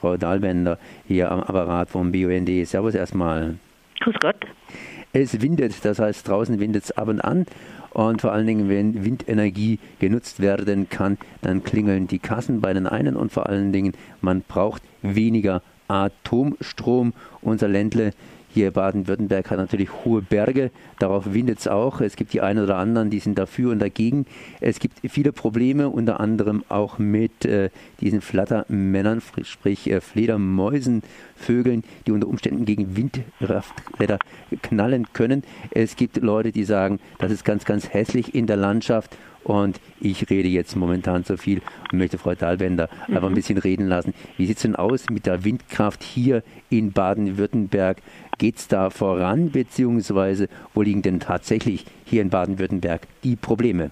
Frau Dahlbender hier am Apparat vom BUND. Servus erstmal. Grüß Gott. Es windet, das heißt draußen windet es ab und an. Und vor allen Dingen, wenn Windenergie genutzt werden kann, dann klingeln die Kassen bei den einen und vor allen Dingen, man braucht weniger Atomstrom. Unser Ländle hier Baden-Württemberg hat natürlich hohe Berge, darauf windet es auch. Es gibt die einen oder anderen, die sind dafür und dagegen. Es gibt viele Probleme, unter anderem auch mit äh, diesen Flattermännern, sprich äh, Fledermäusen, Vögeln, die unter Umständen gegen Windräder knallen können. Es gibt Leute, die sagen, das ist ganz, ganz hässlich in der Landschaft und ich rede jetzt momentan zu viel und möchte Frau Dahlwender mhm. einfach ein bisschen reden lassen. Wie sieht es denn aus mit der Windkraft hier in Baden-Württemberg? Geht es da voran, beziehungsweise wo liegen denn tatsächlich hier in Baden-Württemberg die Probleme?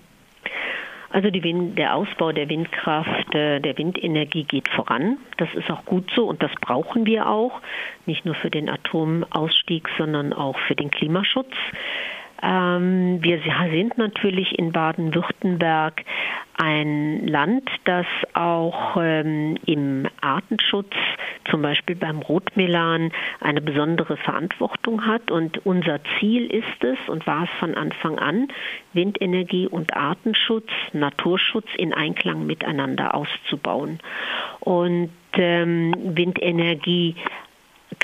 Also Wind, der Ausbau der Windkraft, äh, der Windenergie geht voran. Das ist auch gut so und das brauchen wir auch, nicht nur für den Atomausstieg, sondern auch für den Klimaschutz. Ähm, wir sind natürlich in Baden-Württemberg ein Land, das auch ähm, im Artenschutz, zum Beispiel beim Rotmelan, eine besondere Verantwortung hat. Und unser Ziel ist es und war es von Anfang an, Windenergie und Artenschutz, Naturschutz in Einklang miteinander auszubauen. Und ähm, Windenergie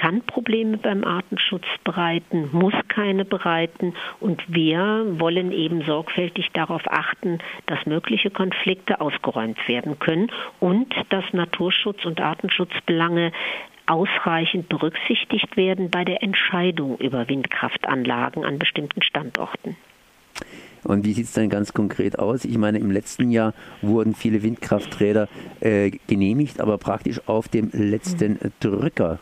kann Probleme beim Artenschutz bereiten, muss keine bereiten und wir wollen eben sorgfältig darauf achten, dass mögliche Konflikte ausgeräumt werden können und dass Naturschutz und Artenschutzbelange ausreichend berücksichtigt werden bei der Entscheidung über Windkraftanlagen an bestimmten Standorten. Und wie sieht es dann ganz konkret aus? Ich meine, im letzten Jahr wurden viele Windkrafträder äh, genehmigt, aber praktisch auf dem letzten Drücker.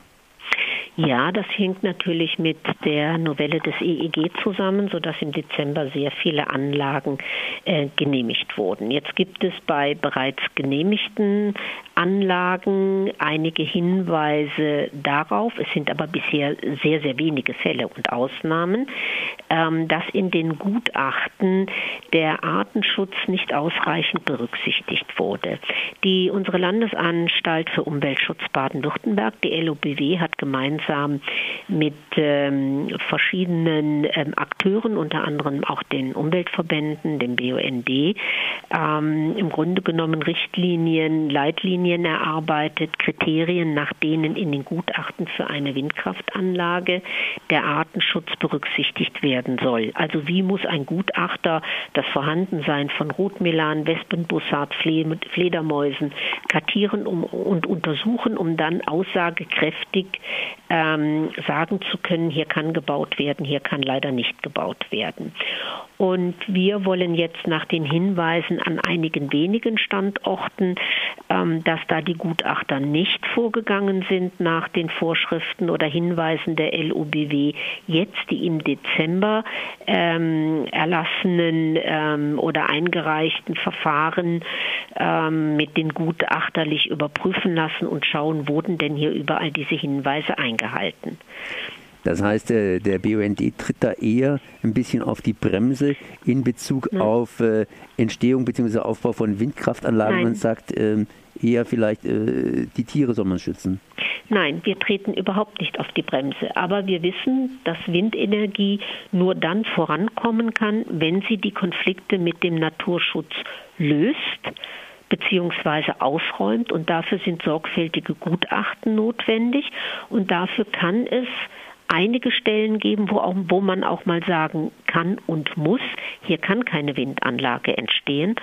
Ja, das hängt natürlich mit der Novelle des EEG zusammen, sodass im Dezember sehr viele Anlagen äh, genehmigt wurden. Jetzt gibt es bei bereits genehmigten Anlagen einige Hinweise darauf, es sind aber bisher sehr, sehr wenige Fälle und Ausnahmen, ähm, dass in den Gutachten der Artenschutz nicht ausreichend berücksichtigt wurde. Die, unsere Landesanstalt für Umweltschutz Baden-Württemberg, die LOBW, hat gemeinsam mit ähm, verschiedenen ähm, Akteuren, unter anderem auch den Umweltverbänden, dem BUND, ähm, im Grunde genommen Richtlinien, Leitlinien erarbeitet, Kriterien, nach denen in den Gutachten für eine Windkraftanlage der Artenschutz berücksichtigt werden soll. Also wie muss ein Gutachter das Vorhandensein von Rotmelan, Wespenbussard, Fledermäusen kartieren und untersuchen, um dann aussagekräftig ähm, sagen zu können, hier kann gebaut werden, hier kann leider nicht gebaut werden. Und wir wollen jetzt nach den Hinweisen an einigen wenigen Standorten, ähm, dass da die Gutachter nicht vorgegangen sind nach den Vorschriften oder Hinweisen der LUBW, jetzt die im Dezember ähm, erlassenen ähm, oder eingereichten Verfahren ähm, mit den Gutachterlich überprüfen lassen und schauen, wurden denn hier überall diese Hinweise eingehalten. Das heißt, der, der BUND tritt da eher ein bisschen auf die Bremse in Bezug ja. auf äh, Entstehung bzw. Aufbau von Windkraftanlagen Nein. und sagt ähm, eher vielleicht, äh, die Tiere soll man schützen. Nein, wir treten überhaupt nicht auf die Bremse. Aber wir wissen, dass Windenergie nur dann vorankommen kann, wenn sie die Konflikte mit dem Naturschutz löst beziehungsweise ausräumt. Und dafür sind sorgfältige Gutachten notwendig. Und dafür kann es einige Stellen geben, wo, auch, wo man auch mal sagen kann und muss, hier kann keine Windanlage entstehen.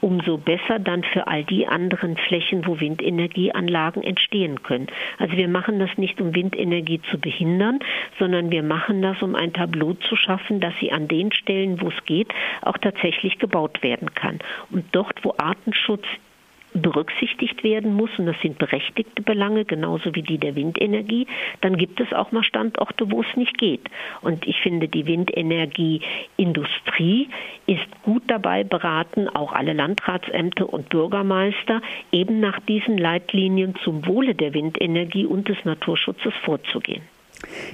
Umso besser dann für all die anderen Flächen, wo Windenergieanlagen entstehen können. Also wir machen das nicht, um Windenergie zu behindern, sondern wir machen das, um ein Tableau zu schaffen, dass sie an den Stellen, wo es geht, auch tatsächlich gebaut werden kann. Und dort, wo Artenschutz berücksichtigt werden muss, und das sind berechtigte Belange, genauso wie die der Windenergie, dann gibt es auch mal Standorte, wo es nicht geht. Und ich finde, die Windenergieindustrie ist gut dabei beraten, auch alle Landratsämter und Bürgermeister, eben nach diesen Leitlinien zum Wohle der Windenergie und des Naturschutzes vorzugehen.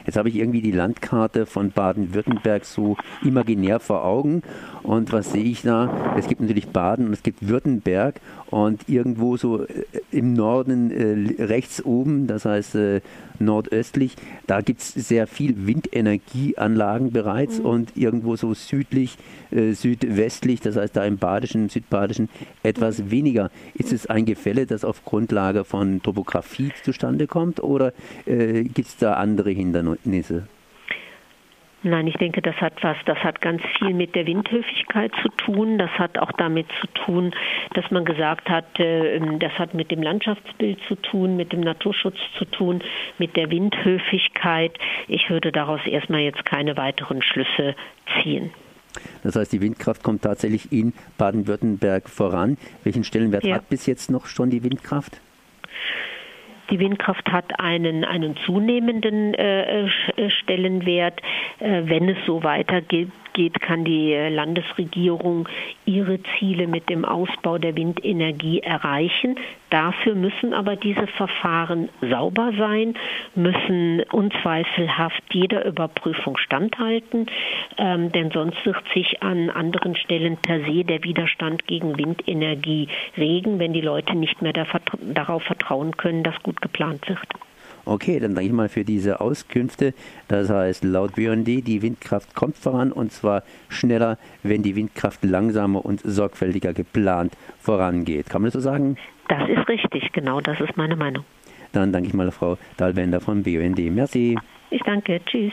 Jetzt habe ich irgendwie die Landkarte von Baden-Württemberg so imaginär vor Augen. Und was sehe ich da? Es gibt natürlich Baden und es gibt Württemberg. Und irgendwo so äh, im Norden äh, rechts oben, das heißt äh, nordöstlich, da gibt es sehr viel Windenergieanlagen bereits. Mhm. Und irgendwo so südlich, äh, südwestlich, das heißt da im Badischen, Südbadischen, etwas mhm. weniger. Ist es ein Gefälle, das auf Grundlage von Topografie zustande kommt? Oder äh, gibt es da andere Hindernisse? Nein, ich denke, das hat was, das hat ganz viel mit der Windhöfigkeit zu tun. Das hat auch damit zu tun, dass man gesagt hat, äh, das hat mit dem Landschaftsbild zu tun, mit dem Naturschutz zu tun, mit der Windhöfigkeit. Ich würde daraus erstmal jetzt keine weiteren Schlüsse ziehen. Das heißt, die Windkraft kommt tatsächlich in Baden-Württemberg voran. Welchen Stellenwert ja. hat bis jetzt noch schon die Windkraft? Die Windkraft hat einen, einen zunehmenden äh, Stellenwert. Äh, wenn es so weitergeht, geht, kann die Landesregierung ihre Ziele mit dem Ausbau der Windenergie erreichen. Dafür müssen aber diese Verfahren sauber sein, müssen unzweifelhaft jeder Überprüfung standhalten, ähm, denn sonst wird sich an anderen Stellen per se der Widerstand gegen Windenergie regen, wenn die Leute nicht mehr darauf vertrauen können, dass gut geplant wird. Okay, dann danke ich mal für diese Auskünfte. Das heißt, laut BND, die Windkraft kommt voran und zwar schneller, wenn die Windkraft langsamer und sorgfältiger geplant vorangeht. Kann man das so sagen? Das ist richtig, genau, das ist meine Meinung. Dann danke ich mal Frau Dahlwender von BUND. Merci. Ich danke, tschüss.